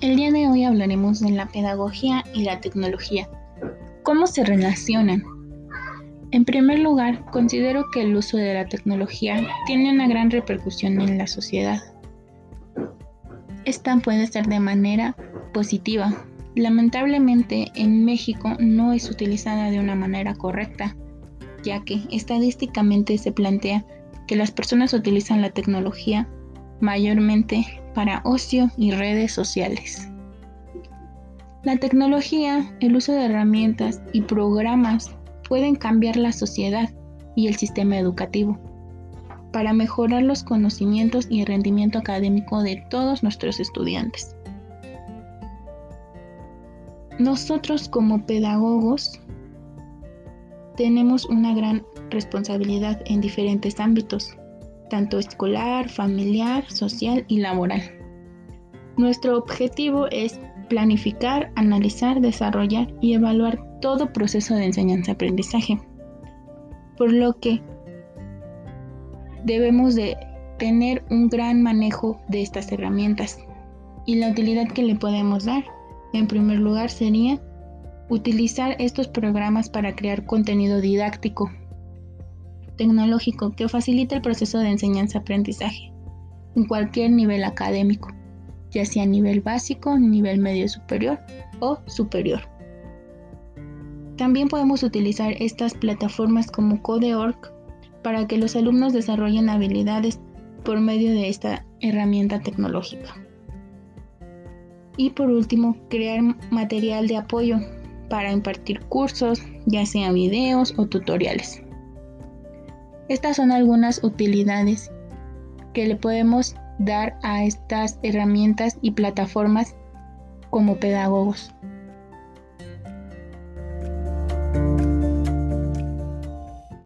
El día de hoy hablaremos de la pedagogía y la tecnología. ¿Cómo se relacionan? En primer lugar, considero que el uso de la tecnología tiene una gran repercusión en la sociedad. Esta puede ser de manera positiva. Lamentablemente en México no es utilizada de una manera correcta, ya que estadísticamente se plantea que las personas utilizan la tecnología mayormente para ocio y redes sociales. La tecnología, el uso de herramientas y programas pueden cambiar la sociedad y el sistema educativo para mejorar los conocimientos y el rendimiento académico de todos nuestros estudiantes. Nosotros como pedagogos tenemos una gran responsabilidad en diferentes ámbitos, tanto escolar, familiar, social y laboral. Nuestro objetivo es planificar, analizar, desarrollar y evaluar todo proceso de enseñanza-aprendizaje, por lo que debemos de tener un gran manejo de estas herramientas y la utilidad que le podemos dar. En primer lugar sería utilizar estos programas para crear contenido didáctico tecnológico que facilite el proceso de enseñanza-aprendizaje en cualquier nivel académico, ya sea nivel básico, nivel medio superior o superior. También podemos utilizar estas plataformas como Codeorg para que los alumnos desarrollen habilidades por medio de esta herramienta tecnológica. Y por último, crear material de apoyo para impartir cursos, ya sean videos o tutoriales. Estas son algunas utilidades que le podemos dar a estas herramientas y plataformas como pedagogos.